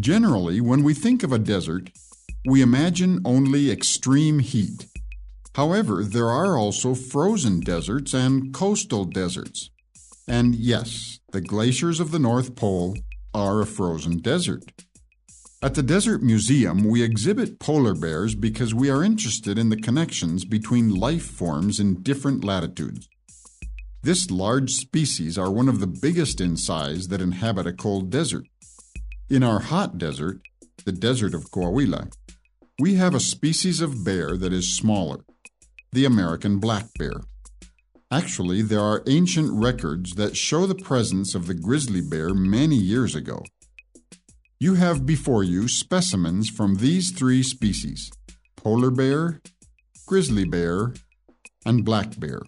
Generally, when we think of a desert, we imagine only extreme heat. However, there are also frozen deserts and coastal deserts. And yes, the glaciers of the North Pole are a frozen desert. At the Desert Museum, we exhibit polar bears because we are interested in the connections between life forms in different latitudes. This large species are one of the biggest in size that inhabit a cold desert. In our hot desert, the desert of Coahuila, we have a species of bear that is smaller, the American black bear. Actually, there are ancient records that show the presence of the grizzly bear many years ago. You have before you specimens from these three species polar bear, grizzly bear, and black bear.